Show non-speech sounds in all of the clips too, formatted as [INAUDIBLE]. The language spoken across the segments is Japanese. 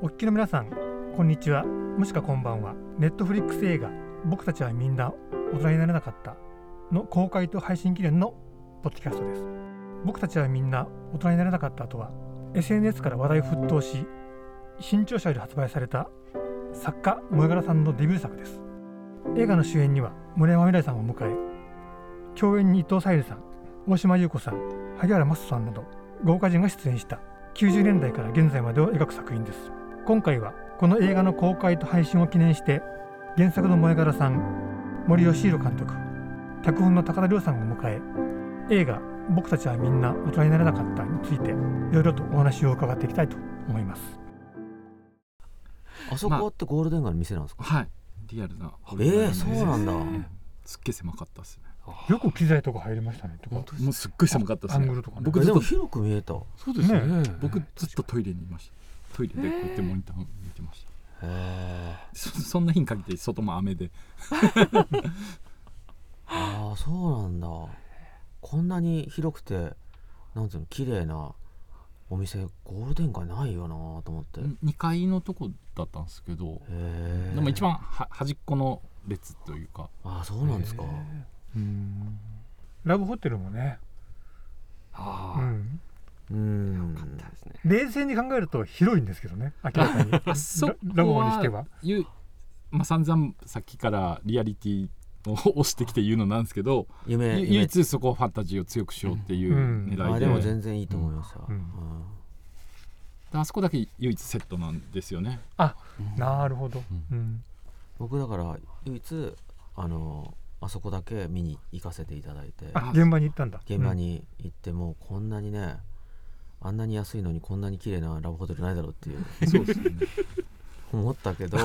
お聞きの皆さんこんにちは。もしくはこんばんは。ネットフリックス映画僕たちはみんな大人になれなかったの公開と配信記念のポッドキャストです。僕たちはみんな大人になれなかったとは SNS から話題沸騰し新潮社より発売された作家萌柄さんのデビュー作です。映画の主演には森山未來さんを迎え共演に伊藤沙莉さん大島優子さん萩原益さんなど豪華人が出演した。90年代から現在までを描く作品です。今回はこの映画の公開と配信を記念して原作の萌柄さん森喜弘監督脚本の高田亮さんを迎え映画「僕たちはみんな大人になれなかった」についていろいろとお話を伺っていきたいと思います。あそこってゴールデン街の店なんですか、はい。リアルなえーそうなんだ。すっげえ狭かったですね。よく機材とか入りましたねとか。もうすっごい狭かったですね。アングルとかね。えでも僕ずっと広く見えた。そうですねね。僕ずっとトイレにいましたトイレでこうやってモニター見てました。へえそそんな日に限って外も雨で。ああそうなんだ。こんなに広くてなんていうの綺麗なお店ゴールデン街ないよなと思って。へ2階のとこだったんですけどえでも一番は端っこの列というか。ああそうなんですか。うん。ラブホテルもね、ああ、うん、かったですね。冷静に考えると広いんですけどね明らかに。[LAUGHS] あそこララブホにしては。まあ散々さっきからリアリティを押してきて言うのなんですけど、夢夢。ゆ唯一そこファンタジーを強くしようっていううん。狙いで,、あでも全然いいと思いますよ、うん。うん。あそこだけ唯一セットなんですよね。なるほど、ううん。僕だから唯一あのあそこだけ見に行かせていただいて。あ現場に行ったんだ。現場に行ってもうこんなにねあんなに安いのにこんなに綺麗なラブホテルないだろうっていう。そうですね。思ったけど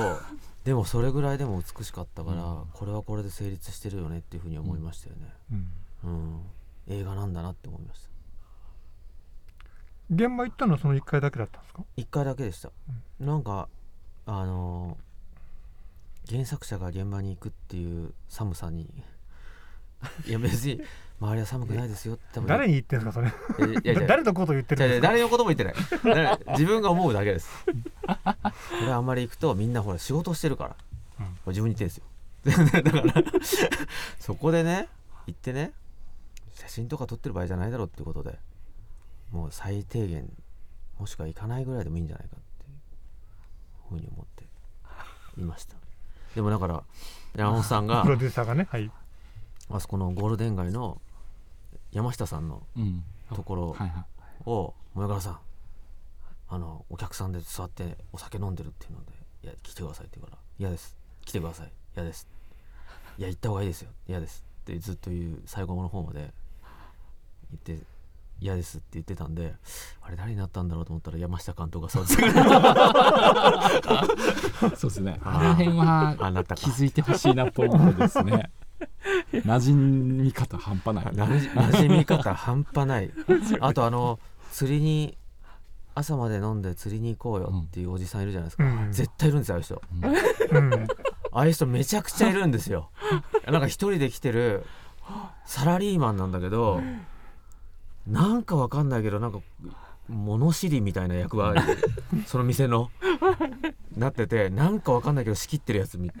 でもそれぐらいでも美しかったから、うんこれはこれで成立してるよねっていうふうに思いましたよね、うん。うん。映画なんだなって思いました。現場行ったのはその1回だけだったんですか？1回だけでした、なんかあのー原作者が現場に行くっていう寒さにいや別に周りは寒くないですよ誰に言ってんですかそれ。いや [LAUGHS] 誰のことを言ってる誰のことも言ってない。[LAUGHS] 誰自分が思うだけです。これあんまり行くとみんなほら仕事してるから、うん。自分に言ってんですよ。[LAUGHS] だからそこでね行ってね写真とか撮ってる場合じゃないだろうっていうことでもう最低限もしくは行かないぐらいでもいいんじゃないかっていうふうに思っていました。でもだから山本さんがプロデューサーがねはい。あそこのゴールデン街の山下さんのうん。ところを萌柄さんあのお客さんで座ってお酒飲んでるっていうので「いや来てください」って言うから「嫌です。来てください。嫌です」「いや行った方がいいですよ。嫌です」ってずっと言う最後の方まで言って「嫌です」って言ってたんであれ誰になったんだろうと思ったら山下監督が座ってたそうですね。あの辺は気づいてほしいなポイントですね [LAUGHS] 馴染み方半端ない。[LAUGHS] 馴染み方半端ない。[LAUGHS] あとあの釣りに朝まで飲んで釣りに行こうよっていうおじさんいるじゃないですか、うん。絶対いるんですよああいう人。うん。ああいう人めちゃくちゃいるんですよ。なんか一人で来てるサラリーマンなんだけどなんかわかんないけどなんか物知りみたいな役割その店のなっててなんかわかんないけど仕切ってるやつみで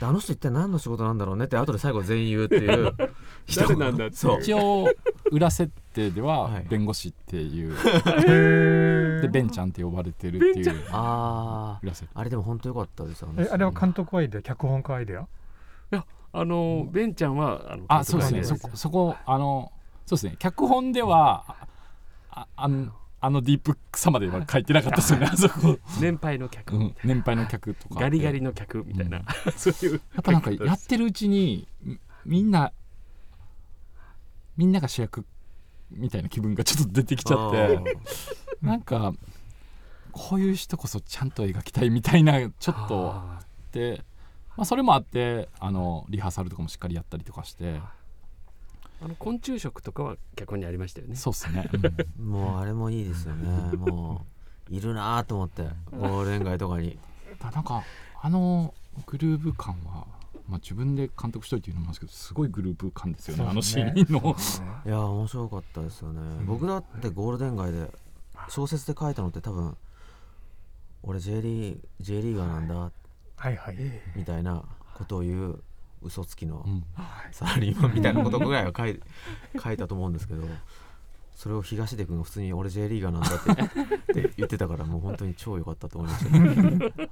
あの人一体何の仕事なんだろうねって後で最後全員言うっていう [LAUGHS] 人誰なんだって一応裏設定でははい弁護士っていう、[LAUGHS] へでベンちゃんって呼ばれてるっていうあああれでも本当良かったですよえあれは監督アイデア脚本家アイデア？あのベンちゃんはあのあそうですね。そこそこあのそうですね。脚本ではああのあのディープさまでは書いてなかったですよね [LAUGHS] あそこ、年配の客、うん、年配の客とか。ガリガやリの客みたいな、うん。[LAUGHS] そういうっぱなんかやってるうちにみみんなみんなが主役みたいな気分がちょっと出てきちゃって。なんかこういう人こそちゃんと描きたいみたいなちょっとああって、まあ、それもあってあのリハーサルとかもしっかりやったりとかして。ーあの昆虫食とかは脚本にありましたよね。そうっすね、[LAUGHS] うん。もうあれもいいですよね。もういるなと思って。ゴールデン街とかに。だなんかあのグルーヴ感は、まあ、自分で監督しといて言うのもなんですけどすごいグルーヴ感ですよね。あのシーンの。いや面白かったですよね、僕だってゴールデン街で小説で書いたのって多分俺 J リー J リーガーなんだ。はい。はい。みたいなことを言う嘘つきのうん。サラリーマンみたいなことぐらいは書い [LAUGHS] 書いたと思うんですけどそれを東出君が普通に俺 J リーガーなんだって [LAUGHS] って言ってたからもう本当に超良かったと思いました。ね。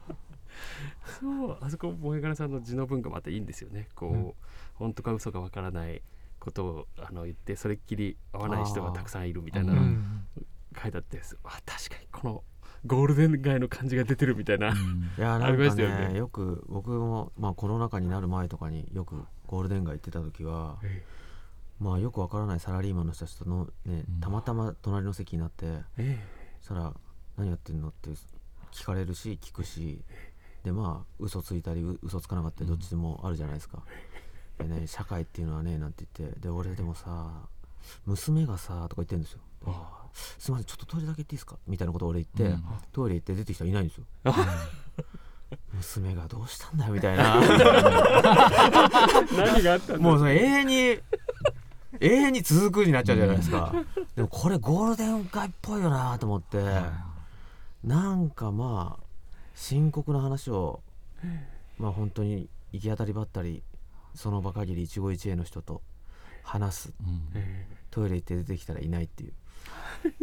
そうあそこ萌え柄さんの字の文がまたいいんですよね。こう、うん。本当か嘘かわからないことをあの言ってそれっきり合わない人がたくさんいるみたいな書いてあって、あ確かにこのゴールデン街の感じが出てるみたいな、いやなありんかねね。よく僕も、まあ、コロナ禍になる前とかによくゴールデン街行ってた時は、えまあ、よくわからないサラリーマンの人たちとの、ねうん、たまたま隣の席になってえそしたら「何やってんの?」って聞かれるし聞くしでまあ嘘ついたりう嘘つかなかったりどっちでもあるじゃないですか。でね社会っていうのはねなんて言ってで俺でもさ娘がさとか言ってるんですよ。あすいませんちょっとトイレだけ行っていいですか？みたいなことを俺言って、うん。トイレ行って出てきたらいないんですよ。[LAUGHS] 娘がどうしたんだよみたいな。[LAUGHS] 何があったもうそれ永遠に永遠に続くになっちゃうじゃないですか、でもこれゴールデン街っぽいよなと思って、なんかまあ深刻な話をまあ本当に行き当たりばったりその場限り一期一会の人と話す。うん。えトイレ行って出てきたらいないっていう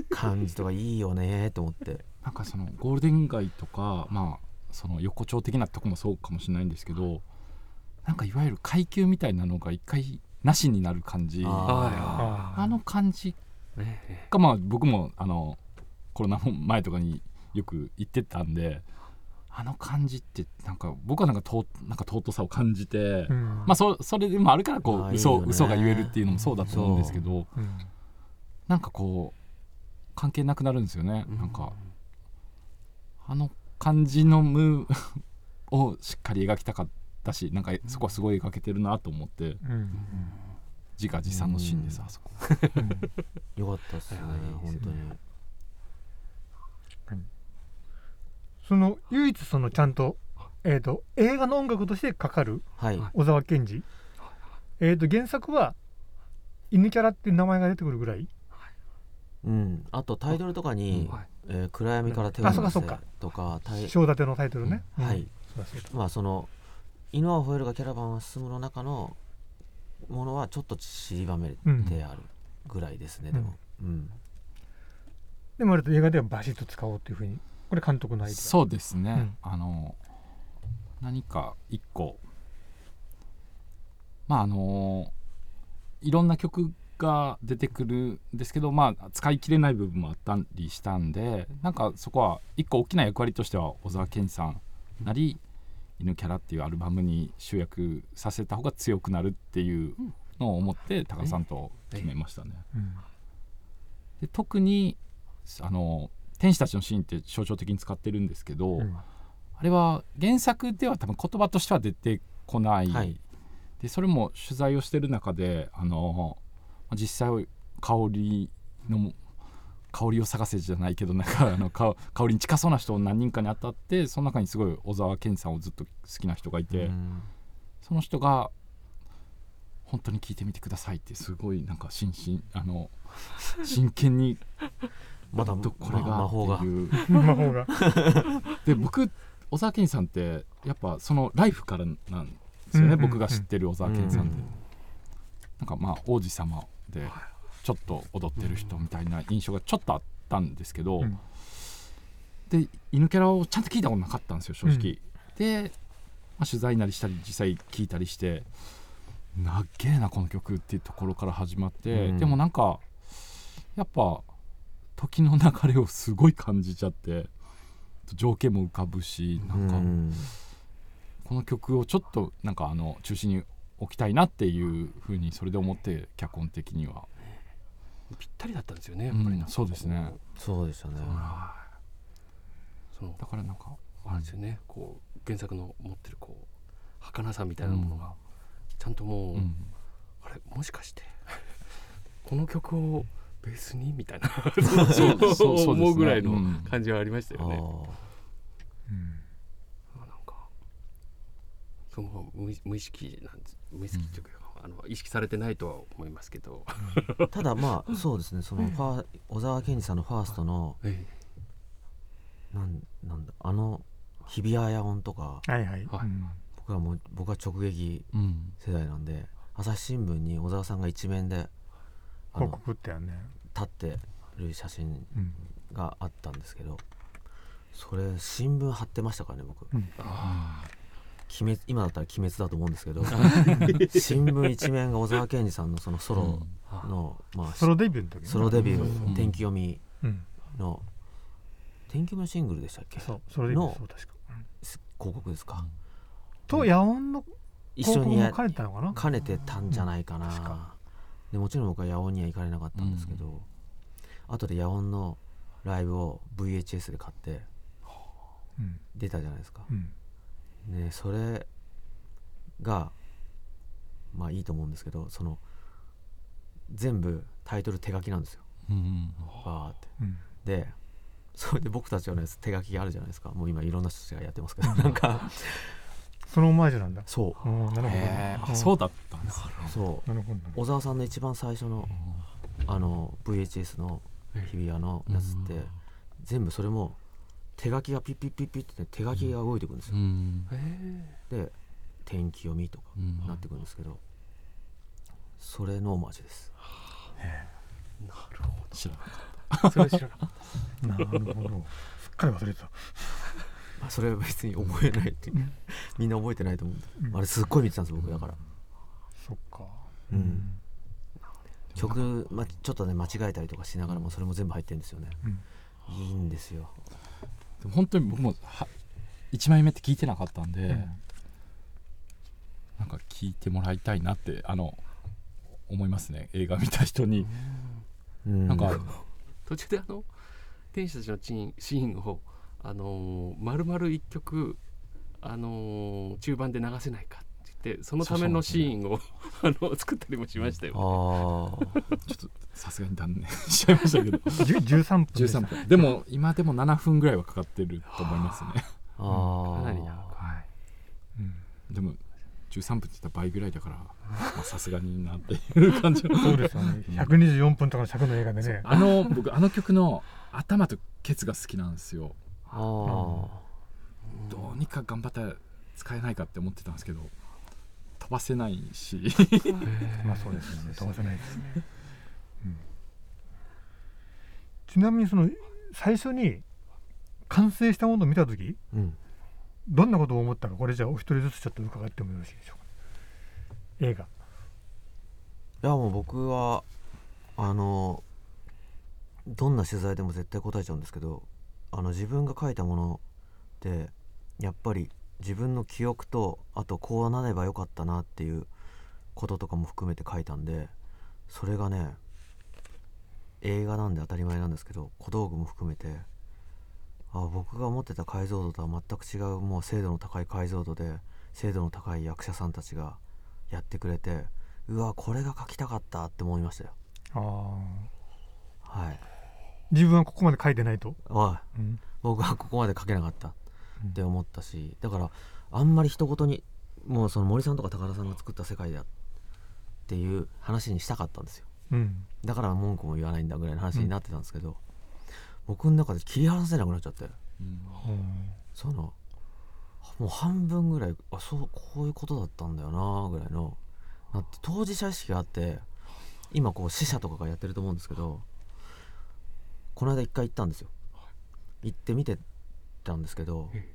感じとかいいよねと思って。なんかそのゴールデン街とかまあその横丁的なとこもそうかもしれないんですけどなんかいわゆる階級みたいなのが一回なしになる感じ。あの感じえね。えがまあ僕もあのコロナ前とかによく行ってたんであの感じってなんか僕はなんかとなんか尊さを感じて、うん。まあそそれでもあるからこう嘘いいよね。嘘が言えるっていうのもそうだと思うんですけどうん。なんかこう関係なくなるんですよね、うん。なんかあの感じの無 [LAUGHS] をしっかり描きたかったしなんかそこはすごい描けてるなと思ってうん。自画自賛のシーンですあそこ。うん。よかったっすね本当に。その唯一そのちゃんと,、えー、と映画の音楽としてかかるはい。小沢健二、えー、と原作は犬キャラっていう名前が出てくるぐらいうん、あとタイトルとかにはい「えー暗闇から手を出せあそうかそうか」とかタイ章立てのタイトルね、うん。はい。まあその「犬は吠えるがキャラバンは進む」の中のものはちょっと散りばめてあるぐらいですね、でも、うん。でもあれと映画ではバシッと使おうっていうふうにこれ監督のアイデア。そうですね、うん。あの何か一個。まああのいろんな曲が出てくるんですけどまあ使い切れない部分もあったりしたんでなんかそこは一個大きな役割としては小沢健二さんなり「犬キャラ」っていうアルバムに集約させた方が強くなるっていうのを思って高田さんと決めましたね。うん。で特にあの天使たちのシーンって象徴的に使ってるんですけど、うん。あれは原作では多分言葉としては出てこない、はい。でそれも取材をしてる中であの実際香りの香りを探せじゃないけどなんかあの香 [LAUGHS] 香りに近そうな人を何人かに当たってその中にすごい小沢健二さんをずっと好きな人がいて、うん。その人が本当に聞いてみてくださいってすごいなんか真摯あの真剣に [LAUGHS] まだどこれがま魔法がっていう。魔法が。[LAUGHS] で僕小沢健二さんってやっぱそのライフからなんですよね、うんうんうん僕が知ってる小沢健二さんって、うん。なんかまあ王子様でちょっと踊ってる人みたいな印象がちょっとあったんですけど、うん。で犬キャラをちゃんと聞いたことなかったんですよ正直、で、まあ、取材なりしたり実際聞いたりしてなっげえなこの曲っていうところから始まって、うん。でもなんかやっぱ時の流れをすごい感じちゃって情景も浮かぶしなんか、うん。この曲をちょっとなんかあの中心に置きたいなっていうふうにそれで思って脚本的には、ぴったりだったんですよねやっぱりうんそうですね。そうでしたね。そのだからなんかあれですよね。こう原作の持ってるこう儚さみたいなものがちゃんともう、うん。あれもしかして [LAUGHS] この曲をベースにみたいなそうそうそうですね。思うぐらいのうん。感じはありましたよね。あうん。なんかその無無意識なんです無意識というか、あの意識されてないとは思いますけど、ーただまあそうですね。そのファー小沢健二さんのファーストのえなんなんだあの日比谷野音とかはいはい、僕はもう僕は直撃うん。世代なんで朝日新聞に小沢さんが一面であ広の告ってやね、立ってる写真うん。があったんですけどそれ新聞貼ってましたからね僕。うん、あ鬼滅今だったら鬼滅だと思うんですけど [LAUGHS] 新聞一面が小沢健二さんのそのソロあの、まあ、ソロデビューの時ね。ソロデビューうん。天気読みうん。の天気読みのシングルでしたっけ？そうソロデビューのそう確か、うん広告ですか、と野音の一広告も緒にや兼ねてたのかな？兼ねてたんじゃないかな、でもちろん僕は野音には行かれなかったんですけど、後で野音のライブを VHS で買ってうん。出たじゃないですか、うんねそれがまあいいと思うんですけどその全部タイトル手書きなんですよ。うんバーって。うん。でそれで僕たちのやつ手書きがあるじゃないですか。もう今いろんな人たちがやってますけどなんか。そのオマージュなんだ。そう。んなるほど。そうだったんですそう。なるほど小沢さんの一番最初のあの VHS の日比谷のやつって全部それも手書きがピッピッピッピッってね手書きが動いてくるんですよ、うん。で天気読みとかうんなってくるんですけどそれのオマージュですなるほ知らなかっどそれ知らなかっなるほど。すっかり忘れてた。まあそれは別に覚えないっていう。うん。みんな覚えてないと思うんで、うん。あれすっごい見てたんです僕だから、そっか。うん。曲、ま、ちょっとね間違えたりとかしながらもそれも全部入ってるんですよね。うん。いいんですよ。たでも本当に僕もは1枚目って聞いてなかったんで、うん。なんか聞いてもらいたいなってあの思いますね。映画見た人に、うん。なんかた途中であの天使たちのシーンシーンをあのー丸々一曲あのー中盤で流せないかっってそのためのシーンを [LAUGHS] あの作ったりもしましたよ、ああちょっとさすがに断念しちゃいましたけど。じゅ13分でした。13分でも今でも7分ぐらいはかかってると思いますね。あ。あかなり長い。うん。でも13分って言ったら倍ぐらいだからまあさすがになっていう感じ。のそうですよね。124分とかの尺の映画でね。あの僕あの曲の頭とケツが好きなんですよ。ああどうにか頑張って使えないかって思ってたんですけど飛ばせないし。まあそうですよね。飛ばせないですね、うん。ちなみにその最初に完成したものを見た時うん。どんなことを思ったかこれじゃあお一人ずつちょっと伺ってもよろしいでしょうか。映画。いやもう僕はあのどんな取材でも絶対答えちゃうんですけどあの自分が書いたものでやっぱり自分の記憶とあとこうなればよかったなっていうこととかも含めて書いたんでそれがね映画なんで当たり前なんですけど小道具も含めてあ僕が思ってた解像度とは全く違うもう精度の高い解像度で精度の高い役者さんたちがやってくれてうわこれが書きたかったって思いましたよ。ああはい。自分はここまで書いてないと、おい。うん。僕はここまで書けなかったって思ったしだからあんまり人事にもうその森さんとか高田さんが作った世界だっていう話にしたかったんですよ。うん。だから文句も言わないんだぐらいの話になってたんですけど、僕の中で切り離せなくなっちゃって。うん。うんそのもう半分ぐらいあそうこういうことだったんだよなぐらいのなって当事者意識があって今こう死者とかがやってると思うんですけどこの間一回行ったんですよ。行って見てたんですけどえ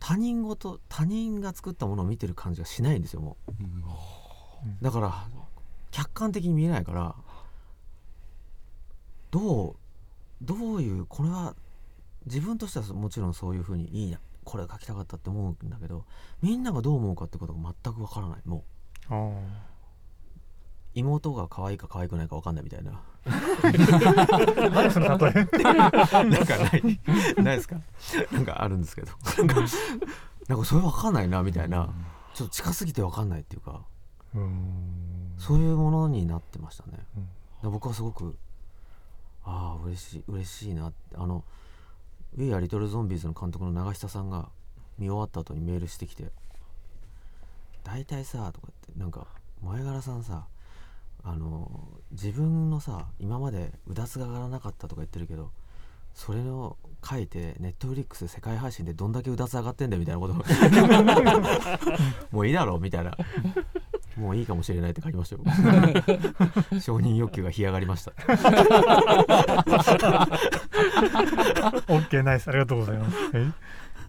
他人事他人が作ったものを見てる感じがしないんですよもう。ん。うだから客観的に見えないからどうどういうこれは自分としてはもちろんそういうふうにいいなこれ書きたかったって思うんだけどみんながどう思うかってことが全くわからないもう。あ妹が可愛いか可愛くないか分かんないみたいな。あ [LAUGHS] 何その例え？[LAUGHS] なんかないないですか？なんかあるんですけど。なんかそれ分かんないなみたいな。ちょっと近すぎて分かんないっていうか。うん。そういうものになってましたね、僕はすごくああ嬉しい嬉しいなって。あの「We Are Little Zombies」の監督の長久さんが見終わった後にメールしてきて「大体さ」とかってなんか前柄さんさあの自分のさ今までうだつが上がらなかったとか言ってるけどそれを書いてネットフリックス世界配信でどんだけうだつ上がってんだよみたいなこと。[LAUGHS] もういいだろうみたいな。もういいかもしれないって書きましたよ。[LAUGHS] 承認欲求が干上がりました。[LAUGHS] OK ナイス。ありがとうございます。え？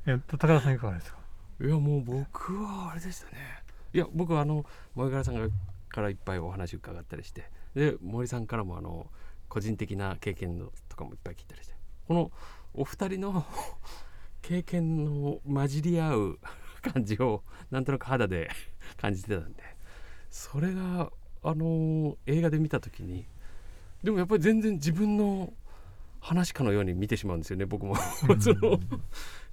えっと高田さんいかがですか？いやもう僕はあれでしたね。いや僕はあの萌柄さんがからいっぱいお話伺ったりしてで森さんからもあの個人的な経験のとかもいっぱい聞いたりしてこのお二人の [LAUGHS] 経験の混じり合う [LAUGHS] 感じをなんとなく肌で [LAUGHS] 感じてたんでそれがあの映画で見た時にでもやっぱり全然自分の話かのように見てしまうんですよね僕も。その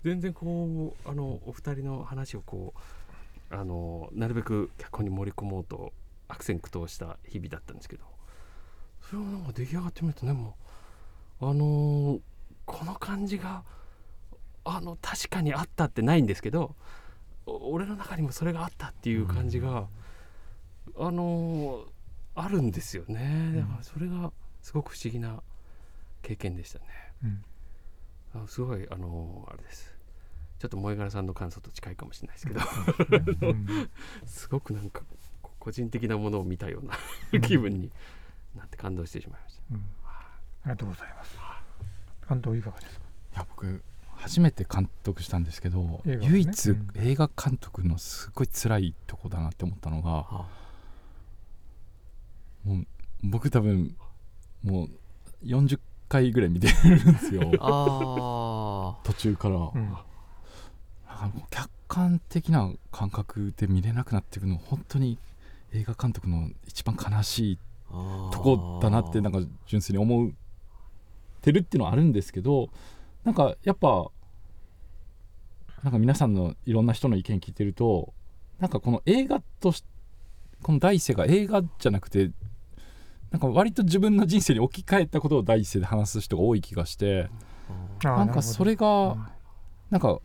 全然こうあのお二人の話をこうあのなるべく脚本に盛り込もうと悪戦苦闘した日々だったんですけど。それをなんか出来上がってみるとねもうあのこの感じがあの確かにあったってないんですけどお俺の中にもそれがあったっていう感じが、あのあるんですよね。だからそれがすごく不思議な経験でしたね。うん。あすごいあのあれです。ちょっと萌柄さんの感想と近いかもしれないですけど。うん。[LAUGHS] すごくなんかこ個人的なものを見たような気分になって感動してしまいました。うん。ありがとうございます。監督いかがですか？いや僕初めて監督したんですけど、ね。唯一うん。映画監督のすごい辛いとこだなって思ったのが、あ。もう僕多分もう40回ぐらい見てるんですよ。[LAUGHS] あ途中から、うん。なんかもう客観的な感覚で見れなくなっていくの本当に映画監督の一番悲しいー。とこだなってなんか純粋に思ってるっていうのはあるんですけどなんかやっぱなんか皆さんのいろんな人の意見聞いてるとなんかこの映画としこの第一声が映画じゃなくてなんか割と自分の人生に置き換えたことを第一声で話す人が多い気がしてなんかそれがなんか、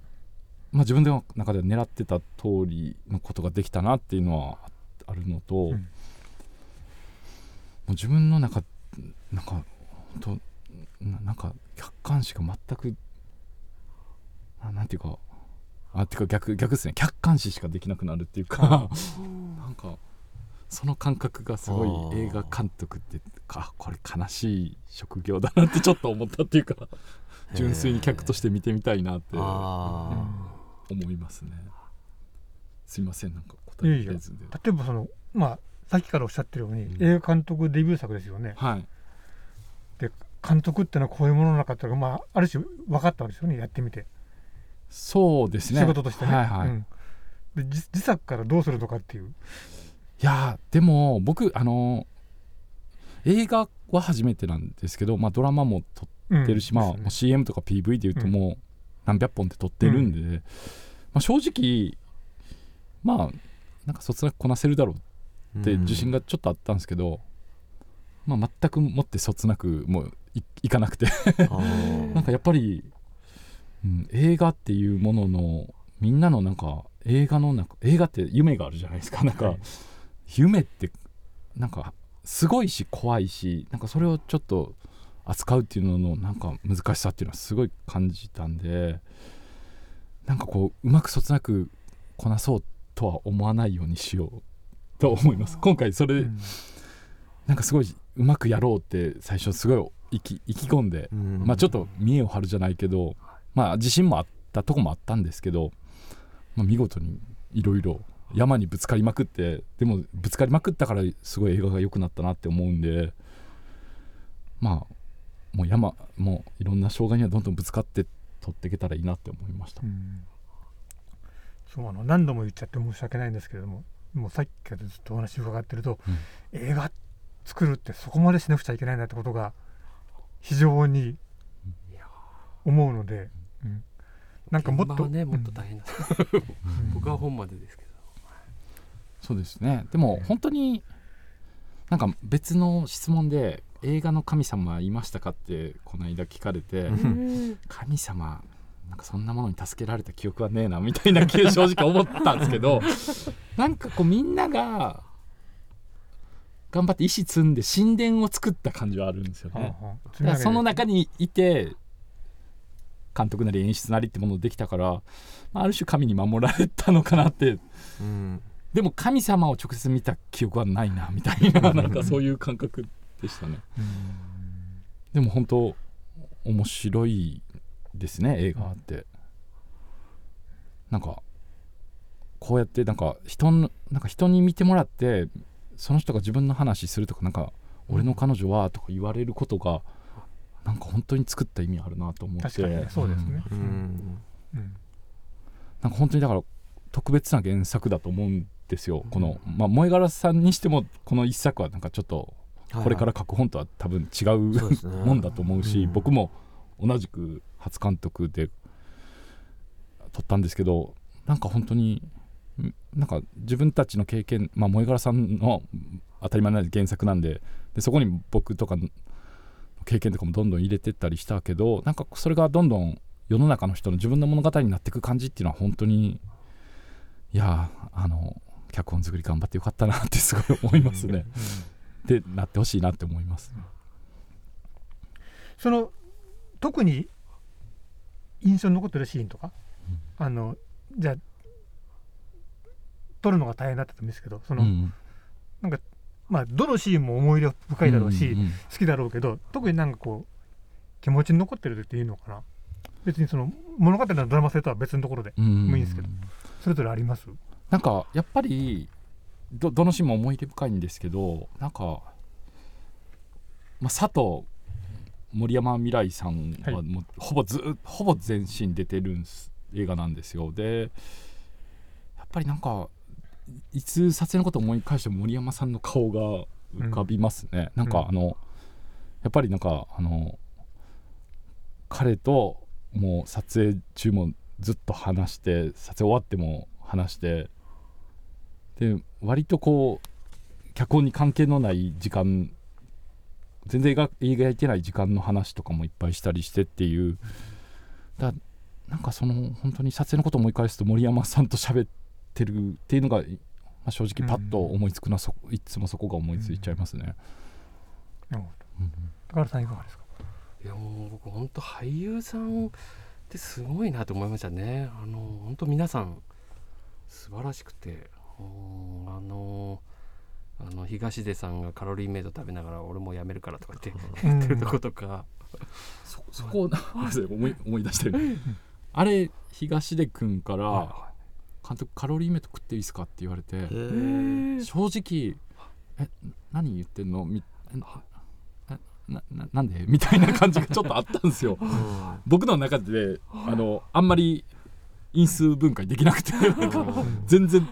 まあ、自分の中では狙ってた通りのことができたなっていうのはあるのと、うん。もう自分の中なんか本当ななんか客観視が全くななんていうかあっていうか逆逆ですね。客観視しかできなくなるっていうか [LAUGHS] なんかその感覚がすごい映画監督ってあこれ悲しい職業だなってちょっと思ったっていうか [LAUGHS] 純粋に客として見てみたいなって思あいますね。すいませんなんか答えれずで。例えばそのまあさっきからおっしゃってるように、うん。映画監督デビュー作ですよね。はい。監督ってのはこういうものなのかっていうのが、まあ、ある種分かったんですよねやってみて、そうですね。仕事としてね、はいはい、うん。で自自作からどうするのかっていう、いやーでも僕あのー映画は初めてなんですけど、まあ、ドラマも撮うんってるし、まあですね CM とか PV でいうともう何百本って撮ってるんで、まあ、正直まあなんかそつなくこなせるだろうって自信がちょっとあったんですけど、まあ、全くもってそつなくもういいかなくて。[LAUGHS] なんかやっぱり、うん、映画っていうもののみんなのなんか映画のなんか映画って夢があるじゃないですか。なんか、はい夢ってなんかすごいし怖いしなんかそれをちょっと扱うっていうののなんか難しさっていうのはすごい感じたんでなんかこううまくそつなくこなそうとは思わないようにしようと思います。今回それ、うん。なんかすごいうまくやろうって最初すごい意気意気込んでまあちょっと見栄を張るじゃないけど、まあ自信もあったとこもあったんですけど、まあ、見事にいろいろ山にぶつかりまくってでもぶつかりまくったからすごい映画が良くなったなって思うんでまあもう山もういろんな障害にはどんどんぶつかって取っていけたらいいなって思いました。う。んそうあの何度も言っちゃって申し訳ないんですけれどももうさっきからずっとお話伺ってると、映画作るってそこまでしなくちゃいけないんだってことが非常に思うので、うん。なんかもっとねもっと大変だ、うん。僕は本までですけど。そうですね。でも本当になんか別の質問で映画の神様はいましたかってこの間聞かれて、神様なんかそんなものに助けられた記憶はねえなみたいな気正直思ったんですけど [LAUGHS] なんかこうみんなが頑張って石積んで神殿を作った感じはあるんですよね。はあはその中にいて監督なり演出なりってものできたから、まあ、ある種神に守られたのかなって。うん。でも神様を直接見た記憶はないなみたいななんかそういう感覚でしたね。でも本当面白いですね映画って、なんかこうやってなんか人のなんか人に見てもらってその人が自分の話するとかなんか俺の彼女はとか言われることがなんか本当に作った意味あるなと思って。確かにねそうですね。うん。うん。なんか本当にだから特別な原作だと思うんですよ、この、まあ、萌柄さんにしてもこの一作はなんかちょっとこれから書く本とは多分違う、そうですね。[LAUGHS] もんだと思うし、うん。僕も同じく初監督で撮ったんですけどなんか本当にんなんか自分たちの経験、まあ、萌柄さんの当たり前な原作なんででそこに僕とかの経験とかもどんどん入れてったりしたけどなんかそれがどんどん世の中の人の自分の物語になっていく感じっていうのは本当にいやあの脚本作り頑張ってよかったなって [LAUGHS] すごい思いますね。でなってほしいなって思います。その特に印象に残ってるシーンとか、あのじゃあ撮るのが大変だったと思うんですけどその、うんまあどのシーンも思い出深いだろうし、んん。好きだろうけど特になんかこう気持ちに残ってるっていうのかな。別にその物語のドラマ性とは別のところでうんもういいんですけどそれぞれあります？なんかやっぱりどどのシーンも思い出深いんですけどなんか、まあ、佐藤森山未来さんははい。もうほぼずっほぼ全身出てるんす映画なんですよ。でやっぱりなんかいいつ撮影のことを思い返しても森山さんの顔が浮かびますね、なんかうん。あのやっぱりなんかあの彼ともう撮影中もずっと話して撮影終わっても話してで割とこう脚本に関係のない時間全然描描いてない時間の話とかもいっぱいしたりしてっていう。だなんかその本当に撮影のことを思い返すと森山さんと喋ってるっていうのが、まあ、正直パッと思いつくのはそいつもそこが思いついちゃいますね。なるほど。うん高原さんいかがですか？いやもう僕本当俳優さんってすごいなと思いましたね。あの本当皆さん素晴らしくて。うんあのあの東出さんがカロリーメイト食べながら俺もうやめるからとか言って [LAUGHS] 言ってるとことか。そそこ [LAUGHS] を思い思い出してる。[LAUGHS] あれ東出君から監督カロリーメイト食っていいですかって言われて正直「え何言ってんの?み」ええなななんで？みたいな感じがちょっとあったんですよ。僕の中であのあんまり因数分解できなくて全然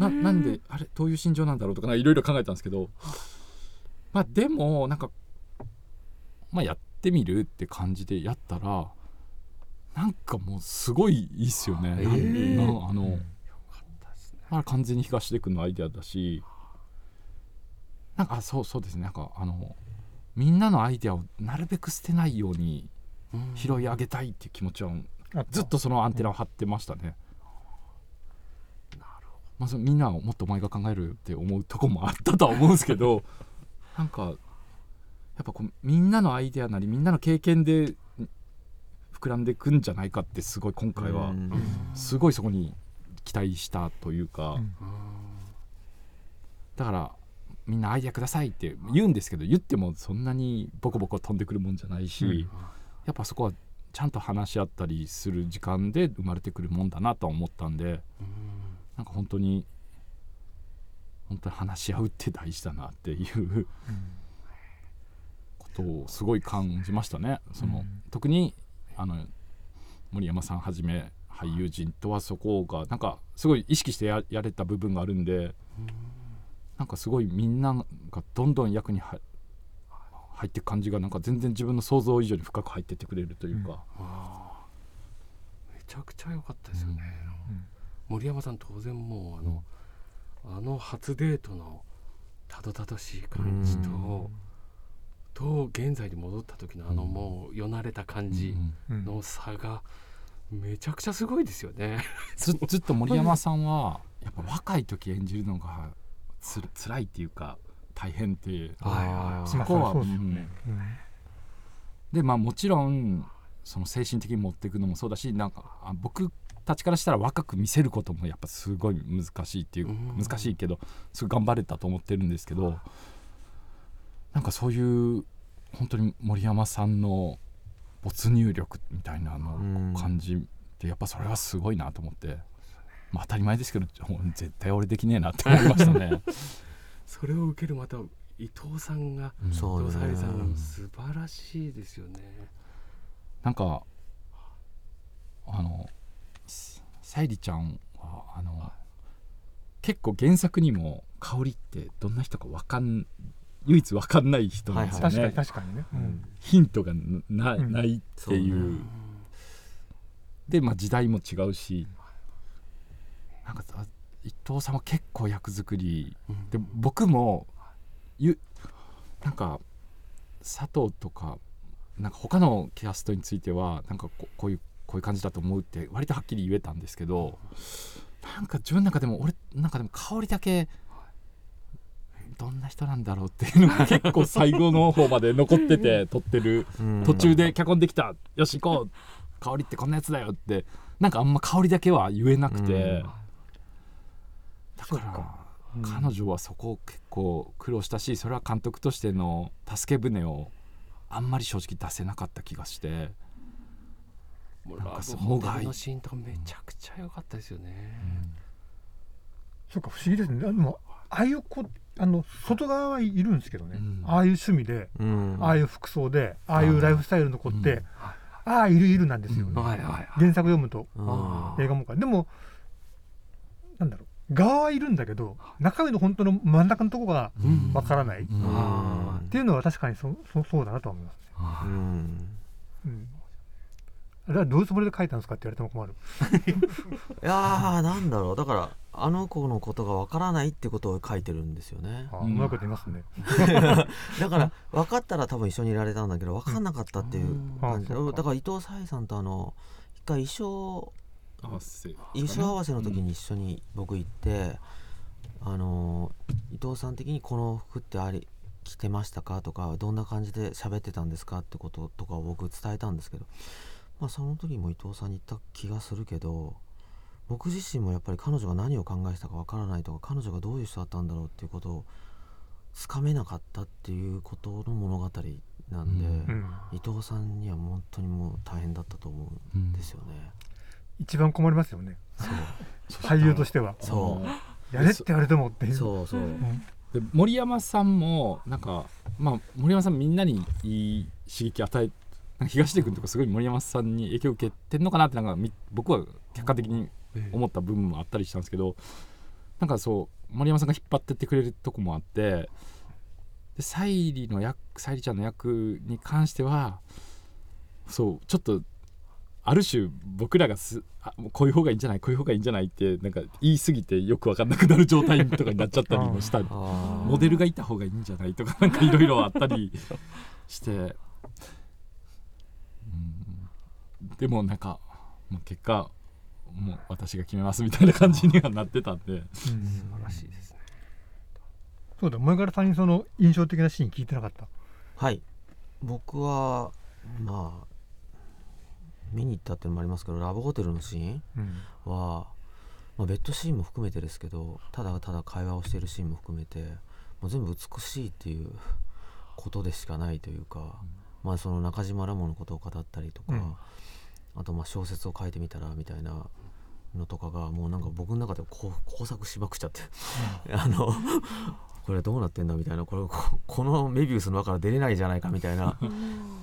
ななんであれどういう心情なんだろうとかいろいろ考えたんですけどまあでもなんかまあやってみるって感じでやったらなんかもうすごいいいっすよね、へなー。なあの、あれ完全に東出君のアイデアだしなんかあそうそうですね。なんかあのみんなのアイデアをなるべく捨てないようにうん。拾い上げたいっていう気持ちはあずっとそのアンテナを張ってましたね。まあ、みんなはもっとお前が考えるって思うとこもあったとは思うんですけど [LAUGHS] なんかやっぱこうみんなのアイデアなりみんなの経験でん膨らんでいくんじゃないかってすごい今回はうん。すごいそこに期待したというか、うんだからみんなアイデアくださいって言うんですけど言ってもそんなにボコボコ飛んでくるもんじゃないし、うん。やっぱそこはちゃんと話し合ったりする時間で生まれてくるもんだなとは思ったんでうんなんか本当に本当に話し合うって大事だなっていうことをすごい感じましたね。そのうん。特にあの森山さんはじめ俳優陣とはそこがなんかすごい意識してややれた部分があるんでなんかすごいみんながどんどん役には入っていく感じがなんか全然自分の想像以上に深く入ってってくれるというか、あ。ーめちゃくちゃ良かったですよね、森山さん当然もうあの、あの初デートのたどたどしい感じと、うん。と現在に戻った時のあのもうよなれた感じうんの差がめちゃくちゃすごいですよね。[LAUGHS] ずずっと森山さんはやっぱ若い時演じるのがつ辛いっていうか大変ってはいはいまあそこはですよね。うん。でまあもちろんその精神的に持っていくのもそうだしなんかあ僕たちからしたら若く見せることもやっぱすごい難しいっていううん難しいけどすごい頑張れたと思ってるんですけどなんかそういう本当に森山さんの没入力みたいなの感じてやっぱそれはすごいなと思って、まあ、当たり前ですけど絶対俺できねえなって思いましたね。[LAUGHS] それを受けるまた伊藤さんがう伊藤沙莉さうんん素晴らしいですよね。なんかあのささゆりちゃんはあの結構原作にも香りってどんな人かわかん唯一わかんない人なんですよね、確かに確かにね、うん。ヒントがなうん。ないっていう、そうね。で、まあ、時代も違うしなんかあ伊藤さんは結構役作り。で僕もゆなんか佐藤とかなんか他のキャストについてはなんかここういうこういう感じだと思うって割とはっきり言えたんですけどなんか自分の中でも俺なんかでも香りだけどんな人なんだろうっていうのが結構最後の方まで残ってて撮ってるうん。途中で脚本できた。よし行こう。香りってこんなやつだよって。なんかあんま香りだけは言えなくて、うん。だからうん。彼女はそこを結構苦労したしそれは監督としての助け舟をあんまり正直出せなかった気がして、もうなんかラブホそのがテルのシーンとかめちゃくちゃ良かったですよね。そうか不思議ですね。あでもああいう子あの外側はいるんですけどね、うん。ああいう趣味でうん。ああいう服装でああいうライフスタイルの子って、うん。ああいるいるなんですよね、うん。はいはいはい。原作読むとうん。あ映画もか。でもなんだろう。側はいるんだけど中身の本当の真ん中のとこがうん。わからない、っうん。あていうのは確かにそそそうだなとは思いますね、ーうん。うん、あれはどういうつもりで書いたんですかって言われても困る。[LAUGHS] いやーなんだろう。だからあの子のことがわからないってことを書いてるんですよね。あううんまいこと言いますね、[LAUGHS] だから分かったら多分一緒にいられたんだけど分かんなかったっていう感じ。でだから伊藤沙莉さんとあの一回衣装合わせ衣装合わせの時に一緒に僕行って、あの伊藤さん的にこの服ってあり着てましたかとかどんな感じで喋ってたんですかってこととかを僕伝えたんですけどまあその時も伊藤さんに言った気がするけど僕自身もやっぱり彼女が何を考えてたかわからないとか彼女がどういう人だったんだろうっていうことをつかめなかったっていうことの物語なんで、うん。うん、伊藤さんには本当にもう大変だったと思ううんんですよね。一番困りますよね。そう。[LAUGHS] 俳優としては。そう。やれって言われてもっていう。そうそう。うん。で森山さんもなんかまあ森山さんみんなにいい刺激与え東出君とかすごい森山さんに影響を受けてんのかなってなんかみ僕は客観的に思った部分もあったりしたんですけどなんかそう森山さんが引っ張ってってくれるとこもあってで沙莉の役沙莉ちゃんの役に関してはそうちょっとある種僕らがすあこういう方がいいんじゃないこういう方がいいんじゃないってなんか言い過ぎてよく分かんなくなる状態とかになっちゃったりもした。りモデルがいた方がいいんじゃないとかなんかいろいろあったりして、うん、でもなんかもう結果もう私が決めますみたいな感じにはなってたんで。うん。素晴らしいですね。そうだ前からさんにその印象的なシーン聞いてなかった？はい。僕はまあ見に行ったっていうのもありますけどラブホテルのシーンうん。は、まあ、ベッドシーンも含めてですけどただただ会話をしているシーンも含めてもう全部美しいっていうことでしかないというか、まあその中島ラモのことを語ったりとか、うん。あとまあ小説を書いてみたらみたいなのとかがもうなんか僕の中でこう工作しまくっちゃって。[LAUGHS] あのこれどうなってんだみたいな。これここのメビウスの輪から出れないじゃないかみたいな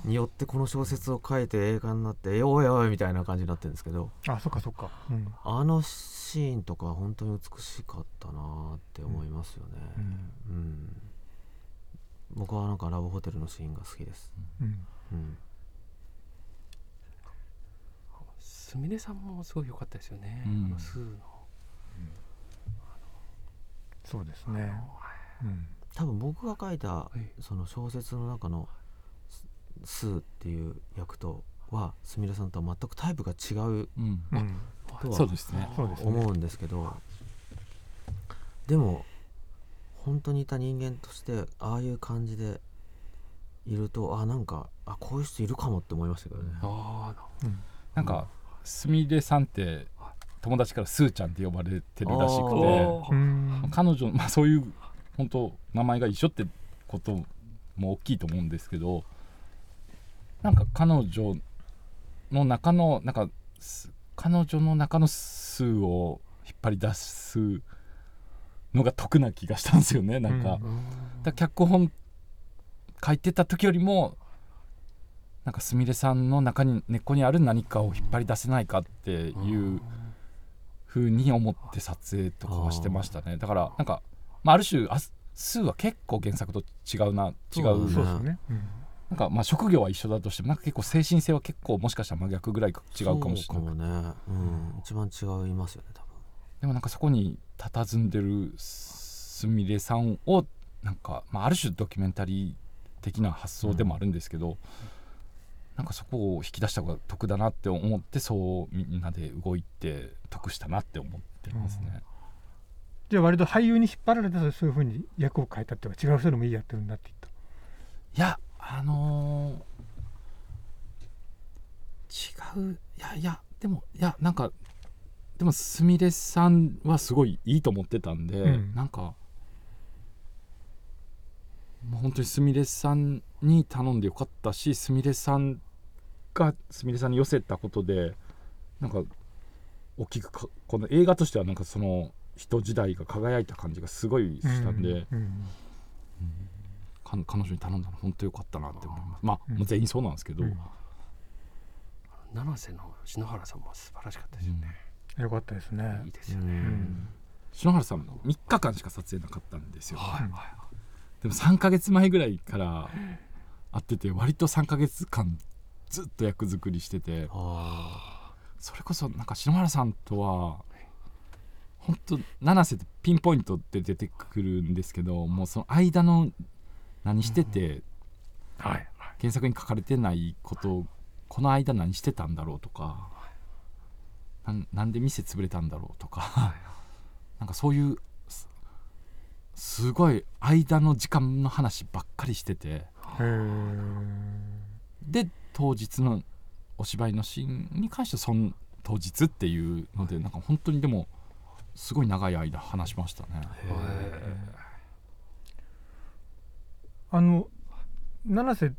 によってこの小説を書いて映画になってえおいおいみたいな感じになってるんですけどあそっかそっか、うん。あのシーンとか本当に美しかったなーって思いますよね、うん。うん僕はなんかラブホテルのシーンが好きです、うん。うん、すみれさんもすごい良かったですよね。うん。あのスーの。そうですね、うん。多分僕が書いたはい。その小説の中のススーっていう役とはすみれさんとは全くタイプが違ううん。うん。とはそうですね。そうですね。思うんですけどでも本当にいた人間としてああいう感じでいるとあなんかあこういう人いるかもって思いましたけどね。あなんかすみれさんって友達からスーちゃんって呼ばれてるらしくあて彼女、まあ、そういう本当名前が一緒ってことも大きいと思うんですけどなんか彼女の中のなんかす彼女の中の数を引っ張り出すのが得な気がしたんですよねなんか,、うん。だ脚本書いてた時よりもなんかすみれさんの中に根っこにある何かを引っ張り出せないかっていうふうに思って撮影とかはしてましたね。だからなんか、まあ、ある種あ数は結構原作と違うな違そううそうですね、うん。なんかまあ職業は一緒だとしてもなんか結構精神性は結構もしかしたら真逆ぐらい違うかもしれない。ね、うん、一番違いますよね多分。でもなんかそこに佇んでるすみれさんをなんか、まあ、ある種ドキュメンタリー的な発想でもあるんですけど、なんかそこを引き出した方が得だなって思ってそうみんなで動いて得したなって思ってますね。じゃあ割と俳優に引っ張られてそういうふうに役を変えたっていうか違う人でもいいやってるんだって言ったいやあのー違ういやいやでもいやなんかでもすみれさんはすごいいいと思ってたんで、うん。なんかもう本当にすみれさんに頼んでよかったしすみれさんがすみれさんに寄せたことでなんか大きくかこの映画としてはなんかその人時代が輝いた感じがすごいしたんで、うんか彼女に頼んだの本当よかったなって思います。まあ、うん全員そうなんですけど、うん。七瀬の篠原さんも素晴らしかったですよね、よかったですね。いいですよね、ん。篠原さん3日間しか撮影なかったんですよ、はいはいでも3ヶ月前ぐらいから会ってて割と3ヶ月間ずっと役作りしててあそれこそなんか篠原さんとは本当七瀬ってピンポイントで出てくるんですけどもうその間の何してて、はい原作に書かれてないことをこの間何してたんだろうとかなんなんで店潰れたんだろうとか。[LAUGHS] なんかそういうすすごい間の時間の話ばっかりしてて。で当日のお芝居のシーンに関してはその当日っていうのでなんか本当にでもすごい長い間話しましたね。あの七瀬っ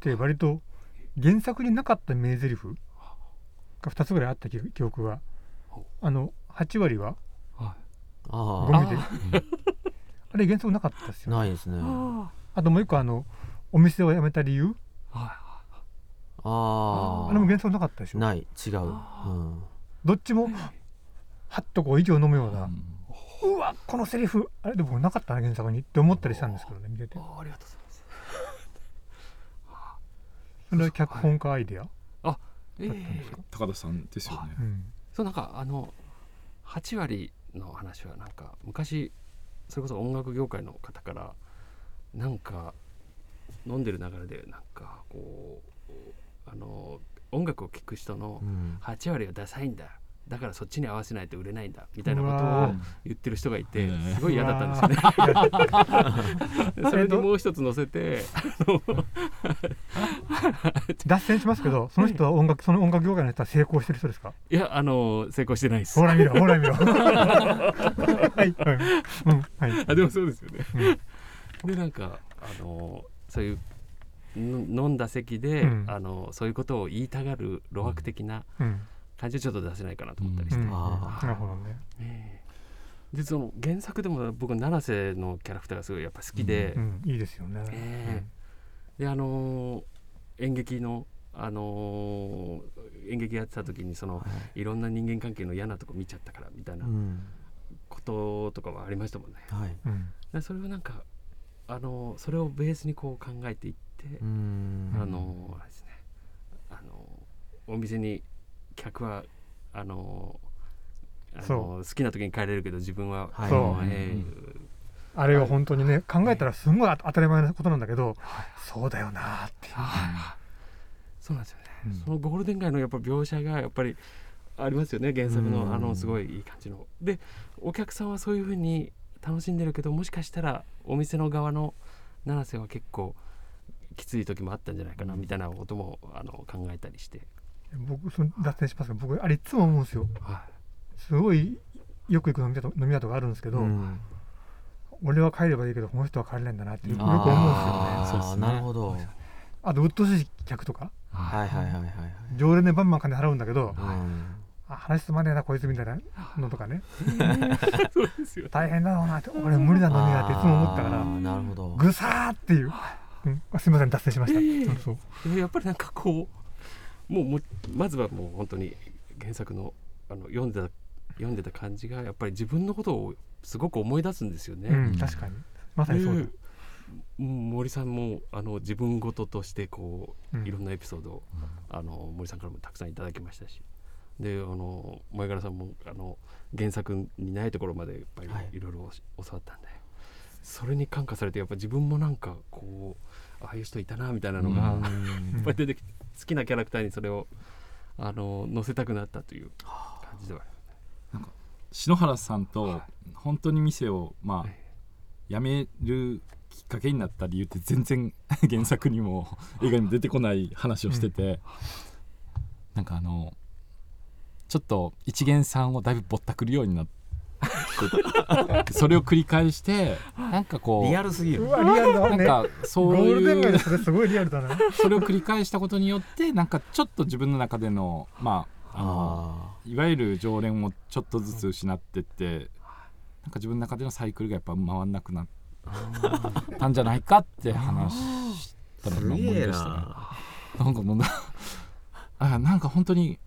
て割と原作になかった名台詞が2つぐらいあった記記憶が。あの8割はあゴあミで。あれ原作なかったですよね。ないですね。ああともう一個あのお店を辞めた理由。ああれも原作なかったでしょ。ない。違う、うん、どっちもはっとこう息を飲むような。うん。うわこのセリフ。あれでもなかったな原作にって思ったりしたんですけどね見てて。あありがとうございます。それは脚本家アイデア、えだったんですえか高田さんですよね。うん。そうなんかあの8割の話はなんか昔それこそ音楽業界の方からなんか飲んでる流れでなんかこうあの音楽を聴く人のうん。8割はダサいんだだからそっちに合わせないと売れないんだみたいなことを言ってる人がいてうんすごい嫌だったんですよね。で [LAUGHS] それでもう一つ載せて脱線しますけど [LAUGHS] その人は音楽その音楽業界の人は成功してる人ですか？いやあの成功してないです。ほ。ら見ろほら見ろ。[LAUGHS] はいはい、うん、はい。あでもそうですよね。でなんかあのそういうの飲んだ席で、うん。あのそういうことを言いたがる露白的なうん感じをちょっと出せないかなと思ったりして、うんなるほどね。ええ。でその原作でも僕七瀬のキャラクターがすごいやっぱ好きで、うんいいですよね、え。であの演劇のあの演劇やってた時にそのい。ろんな人間関係の嫌なとこ見ちゃったからみたいなうん。こととかはありましたもんね。はい。うん。でそれはなんかあのそれをベースにこう考えていって、うん。あのあれですね。あのお店に客はあのあその好きな時に帰れるけど自分は、はい。えあれは本当にね考えたらすごい当たり前なことなんだけどそうだよなっていう。ー。はいそうなんですよね、うん。そのゴールデン街のやっぱ描写がやっぱりありますよね原作うん。のあのすごいいい感じの。でお客さんはそういうふうに楽しんでるけどもしかしたらお店の側の七瀬は結構きつい時もあったんじゃないかなみたいなこともあの考えたりして、僕その脱線しますけど僕あれいつも思うんですよ。はすごいよく行く飲み屋と飲み屋とかあるんですけど、うん。俺は帰ればいいけどこの人は帰れないんだなってよく思うんですよね。あーそうですね。なるほど。あと鬱陶しい客とか。はいはいはいはいはい。常連でバンバン金払うんだけど、うん。あ話つまんねえなこいつみたいなのとかね。[LAUGHS] そうですよ大変だろうなって俺無理な飲み屋っていつも思ったからなるほど。ぐさーっていう、うん、あすみません脱線しました、うんそうでやっぱりなんかこうもうもうまずはもう本当に原作のあの読んでた読んでた感じがやっぱり自分のことをすごく思い出すんですよね。うん、確かに。まさにそうだ、でうん森さんもあの自分事としてこう、うん。いろんなエピソードを、あの森さんからもたくさんいただきましたし。であの前柄さんもあの原作にないところまでやっぱりはい。いろいろ教わったんで、それに感化されてやっぱ自分もなんかこうああいう人いたなみたいなのが、うん。やっぱり出てきて好きなキャラクターにそれをあの載せたくなったという感じではあ篠原さんとはい本当に店をまある辞めるきっかけになった理由って全然 [LAUGHS] 原作にも映画にも出てこない話をしてて、なんかあのちょっと一元さんをだいぶぼったくるようになって [LAUGHS] それを繰り返してなんかこうリアルすぎる。うわリアルだね。なんかゴそうールデン街いうでそれすごいリアルだなそれを繰り返したことによってなんかちょっと自分の中でのまああのあいわゆる常連をちょっとずつ失ってってなんか自分の中でのサイクルがやっぱ回んなくなったんじゃないかって話したのを思い出したね。ななんかもうなあなんか本当に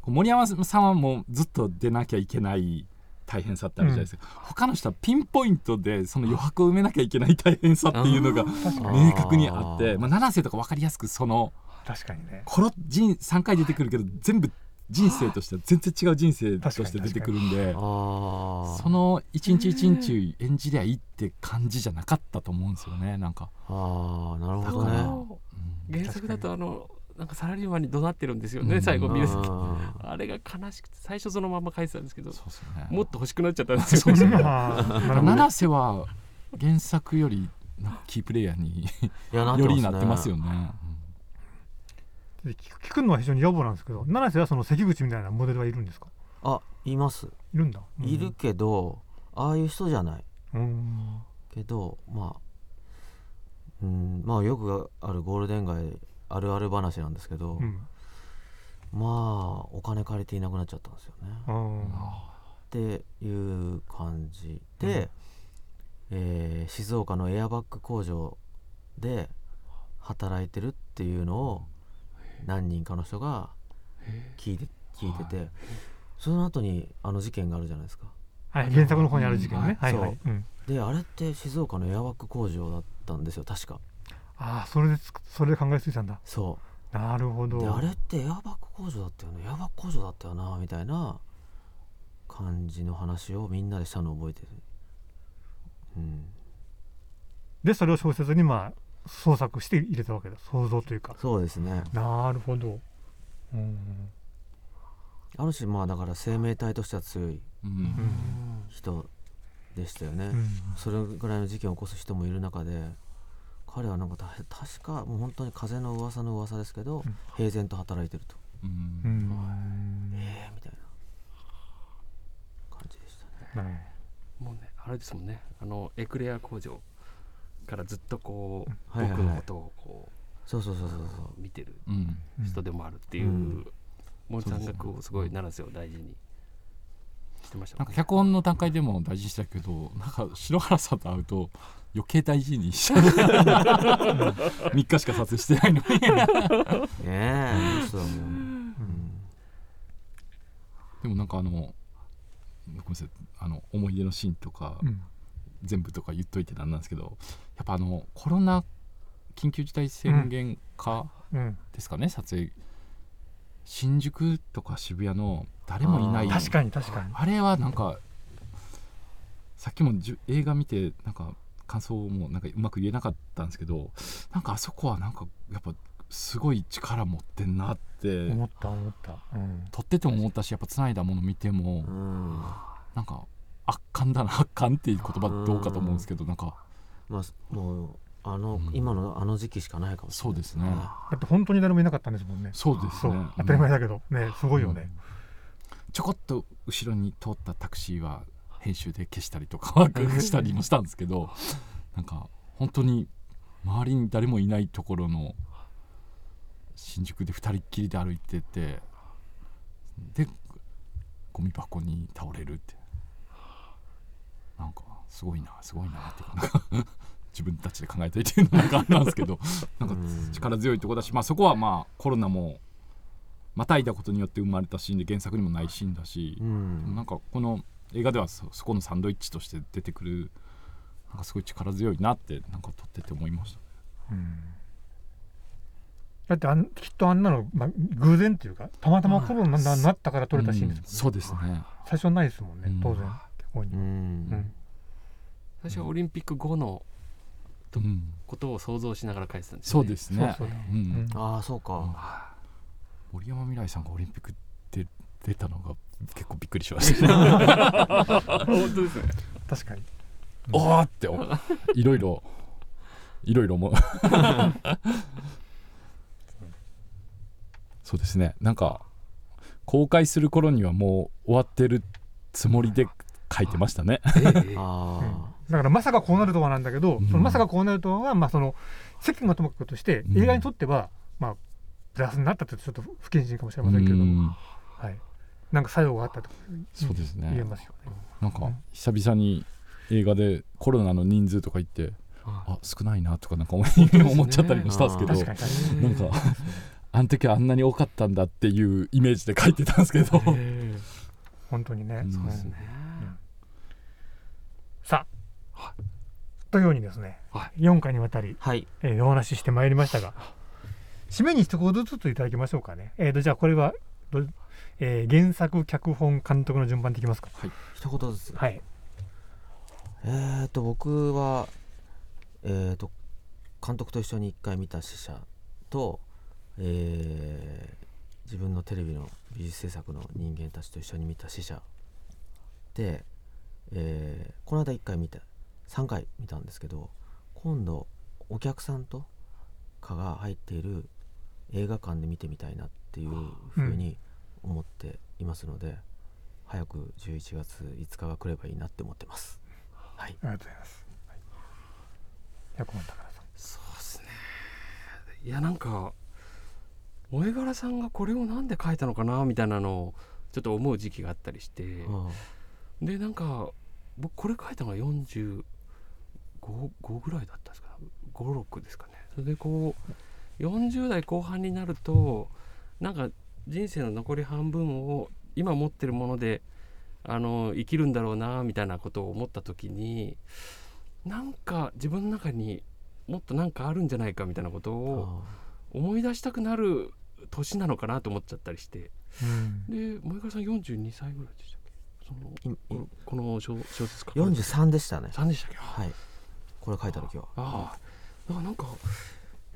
こう森山さんはもうずっと出なきゃいけない大変さってあるじゃないですか、他の人はピンポイントでその余白を埋めなきゃいけない大変さっていうのが明確にあってまあ、七瀬とか分かりやすくその確かにね。この人3回出てくるけど全部人生としては全然違う人生として出てくるんでその一日一日演じりゃいいって感じじゃなかったと思うんですよねなんか、あーなるだからほどねうん。原作だとあのなんかサラリーマンに怒鳴ってるんですよね、うん。最後見ると。きああれが悲しくて最初そのまま書いてたんですけど。ね。もっと欲しくなっちゃったんですよ。七瀬は原作よりキープレイヤーによりますね。なってますよね。で聞く聞くのは非常に野暮なんですけど七瀬はその関口みたいなモデルはいるんですか？あいます。いるんだ、うん。いるけどああいう人じゃない。うん。けどまあうんまあよくあるゴールデン街あるある話なんですけど、うんまあお金借りていなくなっちゃったんですよね。っていう感じで、えー静岡のエアバッグ工場で働いてるっていうのを何人かの人が聞いて聞いてて、その後にあの事件があるじゃないですか。はい原作の方にある事件ね、うん。はいであれって静岡のエアバッグ工場だったんですよ確かああそれでつそれで考えついたんだ。そなるほど。あれってエアバッグ工場だったよね。エアバッグ工場だったよなみたいな感じの話をみんなでしたのを覚えてる。うん。でそれを小説にまあ創作して入れたわけだ。想像というか。そうですね。なるほど。うん。ある種まあだから生命体としては強い人でしたよね、うん。それぐらいの事件を起こす人もいる中で彼はなんかた確かもう本当に風の噂の噂ですけど、うん。平然と働いてると、うん。うんええみたいな感じでしたね。もうねあれですもんね。あのエクレア工場からずっとこう、はいはいはい僕のことをこそうそうそうそううそう。見てる人でもあるっていう、うん。森さんがこうすごい七瀬を大事にしてましたね。なんか脚本の段階でも大事にしたけどなんか篠原さんと会うと余計大事にしちゃう。[LAUGHS] 3日しか撮影してないのに。ねえいい人だもん、うん。でもなんかあのごめんなさいあの思い出のシーンとかうん。全部とか言っといてなんなんですけどやっぱあのコロナ緊急事態宣言下うん。ですかね、撮影新宿とか渋谷の誰もいない。確かに確かに。あれはなんかさっきもじゅ映画見てなんか感想もなんかうまく言えなかったんですけどなんかあそこはなんかやっぱすごい力持ってんなって思った思った、うん、撮ってても思ったしやっぱ繋いだもの見てもうん。なんか圧巻だな圧巻っていう言葉どうかと思うんですけどなんか。まあもうあの、うん。今のあの時期しかないかもしれない。そうですね。だって本当に誰もいなかったんですもんね。そうですそう。ね当たり前だけど。ねすごいよね、うん。ちょこっと後ろに通ったタクシーは編集で消したりとかはしたりもしたんですけどなんか本当に周りに誰もいないところの新宿で2人っきりで歩いててでゴミ箱に倒れるって。なんかすごいなすごいなって自分たちで考えたいっていうのなんかあれなんですけど [LAUGHS] なんかうん。力強いとこだし、まあ、そこはまあコロナもまたいだことによって生まれたシーンで原作にもないシーンだしう、ん。なんかこの映画ではそそこのサンドイッチとして出てくるなんかすごい力強いなってなんか撮ってて思いました。うん。だってあんきっとあんなの、まあ、偶然っていうかたまたまコロナにななったから撮れたシーンですもんね、そうですね。最初ないですもんねうん。当然結構にううん。ん。最初はオリンピック後のうん。ことを想像しながら書いてたんですよね。そうですね。ああそうか、森山未来さんがオリンピックで出たのが結構びっくりしました。本当ですね。確かに。おーっておいろいろいろいろ思う。そうですね。なんか公開する頃にはもう終わってるつもりで書いてましたね。ええ。[LAUGHS] あだからまさかこうなるとはなんだけど、うん。そのまさかこうなるとは、まあ、その世間がともかくとしてうん。映画にとっては、まあプラスになったってちょっと不謹慎かもしれませんけれども、うん。はい、なんか作用があったとそうですね。言えますよね。なんか久々に映画でコロナの人数とか言ってああ。少ないなとかなんか思い思っちゃったりもしたんですけど。[LAUGHS] なんかあの時はあんなに多かったんだっていうイメージで書いてたんですけど。ええ。本当にね。うん。そうですねというようにですね、は4回にわたり、はいえーお話ししてまいりましたが締めに一言ずついただきましょうかね。えー、とじゃあこれはど、えー原作脚本監督の順番でいきますか。一言ずつはい。えー、と僕はえー、と監督と一緒に一回見た死者と、えー自分のテレビの美術制作の人間たちと一緒に見た死者で、えーこの間一回見た3回見たんですけど今度お客さんとかが入っている映画館で見てみたいなっていうふうに思っていますので、早く11月5日が来ればいいなって思ってます。はいありがとうございます。はい、百万宝さん。そうですねいやなんか萌柄さんがこれをなんで書いたのかなみたいなのをちょっと思う時期があったりしてあでなんか僕これ書いたのが45 5ぐらいだったんですか56ですかね。それでこう40代後半になるとなんか人生の残り半分を今持ってるものであの生きるんだろうなみたいなことを思った時になんか自分の中にもっとなんかあるんじゃないかみたいなことあを思い出したくなる年なのかなと思っちゃったりして。うん。で萌柄さん42歳ぐらいでしたっけ？そのいこの小小説書かれて43でしたね。3でしたっけ？はい。これ書いた時は。ああだからなんか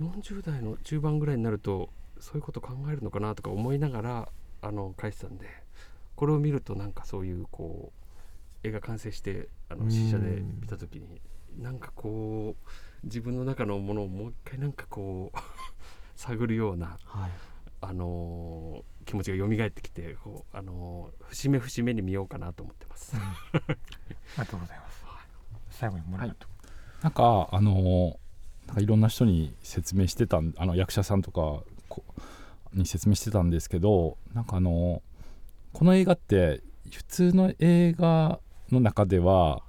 40代の中盤ぐらいになるとそういうこと考えるのかなとか思いながらあの書いてたんでこれを見るとなんかそういうこう映画完成してあうんの試写で見た時になんかこう自分の中のものをもう一回なんかこう [LAUGHS] 探るような、はい。あのー気持ちが蘇ってきてこう、あのー節目節目に見ようかなと思ってます。[LAUGHS] ありがとうございます。最後にもらうと。なんかあのなんかいろんな人に説明してたあの役者さんとかに説明してたんですけどなんかあのこの映画って普通の映画の中では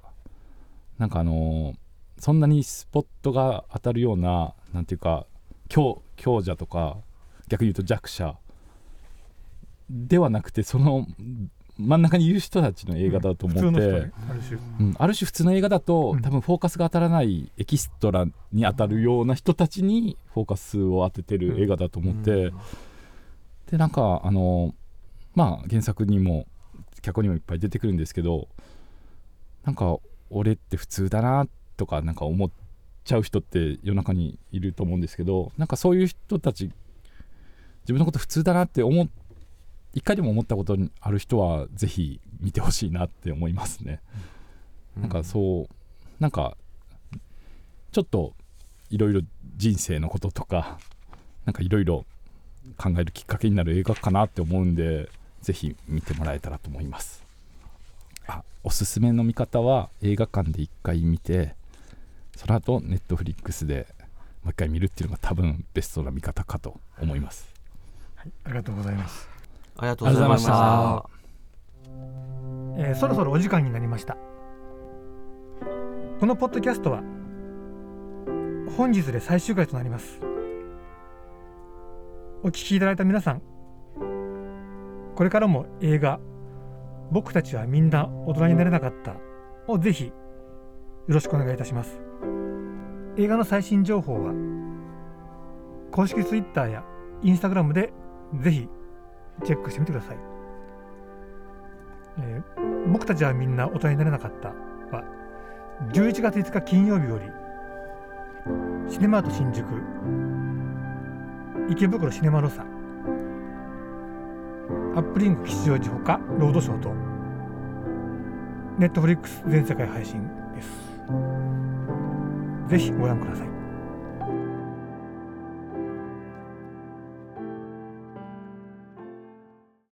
なんかあのそんなにスポットが当たるようななんていうか強強者とか逆に言うと弱者ではなくてその真ん中にいる人たちの映画だと思って、ある種。うん、ある種普通の映画だと、うん多分フォーカスが当たらないエキストラに当たるような人たちにフォーカスを当ててる映画だと思って、うんでなんかあのまあ原作にも脚本にもいっぱい出てくるんですけどなんか俺って普通だなとかなんか思っちゃう人って世の中にいると思うんですけどなんかそういう人たち自分のこと普通だなって思っ一回でも思ったことにある人はぜひ見てほしいなって思いますね。なんかそうなんかちょっといろいろ人生のこととかなんかいろいろ考えるきっかけになる映画かなって思うんでぜひ見てもらえたらと思います。あおすすめの見方は映画館で1回見てその後ネットフリックスでもう一回見るっていうのが多分ベストな見方かと思います。はい、ありがとうございます、ありがとうございました。えーそろそろお時間になりました。このポッドキャストは本日で最終回となります。お聞きいただいた皆さんこれからも映画「僕たちはみんな大人になれなかった」をぜひよろしくお願いいたします。映画の最新情報は公式 Twitter や Instagram でぜひチェックしてみてください、えー僕たちはみんな大人になれなかった。は11月5日金曜日よりシネマート新宿池袋シネマロサアップリンク吉祥寺ほかロードショーとネットフリックス全世界配信です。ぜひご覧ください。